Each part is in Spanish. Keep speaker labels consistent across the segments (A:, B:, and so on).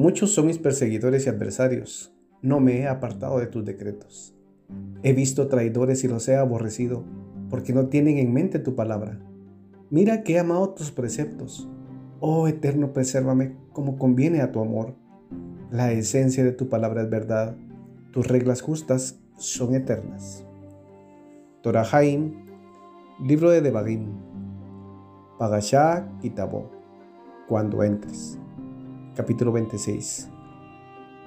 A: Muchos son mis perseguidores y adversarios, no me he apartado de tus decretos. He visto traidores y los he aborrecido, porque no tienen en mente tu palabra. Mira que he amado tus preceptos. Oh Eterno, presérvame como conviene a tu amor. La esencia de tu palabra es verdad, tus reglas justas son eternas. Torahaim, libro de Debagim, Pagashá Kitabó, cuando entres. Capítulo 26.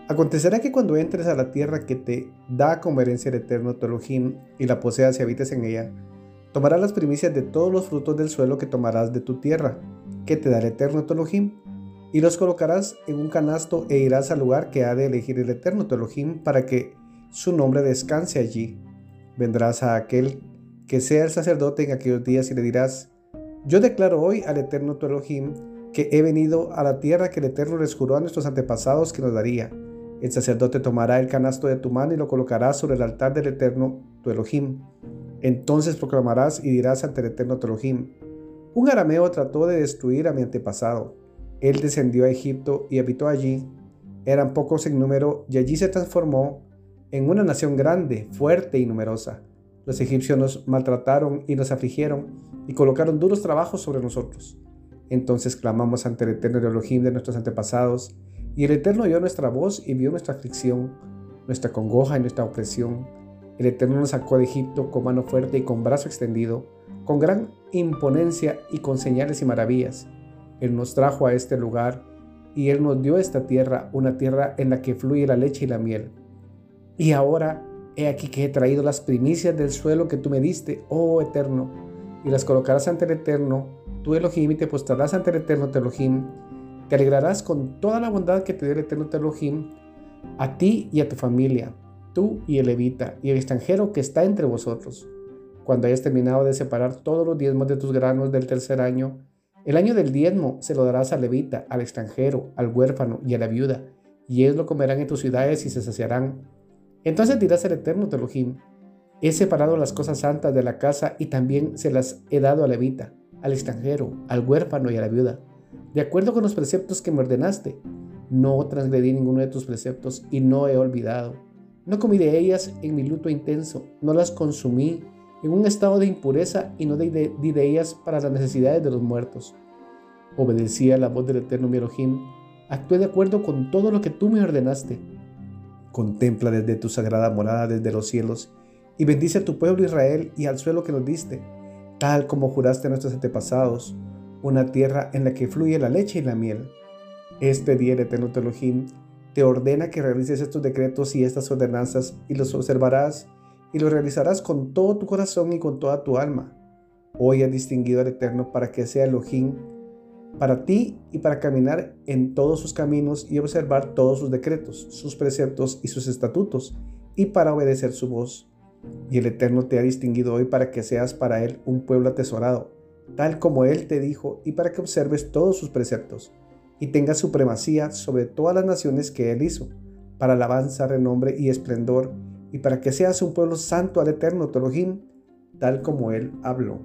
A: Acontecerá que cuando entres a la tierra que te da como herencia el eterno tu y la poseas y habites en ella, tomarás las primicias de todos los frutos del suelo que tomarás de tu tierra, que te da el eterno tu y los colocarás en un canasto e irás al lugar que ha de elegir el eterno tu para que su nombre descanse allí. Vendrás a aquel que sea el sacerdote en aquellos días y le dirás, yo declaro hoy al eterno tu que he venido a la tierra que el eterno les juró a nuestros antepasados que nos daría el sacerdote tomará el canasto de tu mano y lo colocará sobre el altar del eterno tu Elohim. Entonces proclamarás y dirás ante el eterno tu Elohim, un arameo trató de destruir a mi antepasado. Él descendió a Egipto y habitó allí. Eran pocos en número y allí se transformó en una nación grande, fuerte y numerosa. Los egipcios nos maltrataron y nos afligieron y colocaron duros trabajos sobre nosotros. Entonces clamamos ante el eterno Elohim de nuestros antepasados y el Eterno oyó nuestra voz y vio nuestra aflicción, nuestra congoja y nuestra opresión. El Eterno nos sacó de Egipto con mano fuerte y con brazo extendido, con gran imponencia y con señales y maravillas. Él nos trajo a este lugar y Él nos dio esta tierra, una tierra en la que fluye la leche y la miel. Y ahora he aquí que he traído las primicias del suelo que tú me diste, oh Eterno, y las colocarás ante el Eterno, tú Elohim, y te postrarás ante el Eterno, tu Elohim, te alegrarás con toda la bondad que te dio el eterno Elohim a ti y a tu familia, tú y el levita y el extranjero que está entre vosotros. Cuando hayas terminado de separar todos los diezmos de tus granos del tercer año, el año del diezmo se lo darás al levita, al extranjero, al huérfano y a la viuda, y ellos lo comerán en tus ciudades y se saciarán. Entonces dirás al eterno Elohim, he separado las cosas santas de la casa y también se las he dado al levita, al extranjero, al huérfano y a la viuda de acuerdo con los preceptos que me ordenaste. No transgredí ninguno de tus preceptos y no he olvidado. No comí de ellas en mi luto intenso, no las consumí en un estado de impureza y no di de, ellas para las necesidades de los muertos. Obedecí a la voz del eterno mi Elohim, actué de acuerdo con todo lo que tú me ordenaste. Contempla desde tu sagrada morada desde los cielos y bendice a tu pueblo Israel y al suelo que nos diste, tal como juraste a nuestros antepasados una tierra en la que fluye la leche y la miel. Este día el Eterno Elohim te ordena que realices estos decretos y estas ordenanzas y los observarás y los realizarás con todo tu corazón y con toda tu alma. Hoy has distinguido al Eterno para que sea Elohim para ti y para caminar en todos sus caminos y observar todos sus decretos, sus preceptos y sus estatutos, y para obedecer su voz. Y el Eterno te ha distinguido hoy para que seas para Él un pueblo atesorado, tal como Él te dijo, y para que observes todos sus preceptos, y tengas supremacía sobre todas las naciones que Él hizo, para alabanza, renombre y esplendor, y para que seas un pueblo santo al eterno Elohim, tal como Él habló.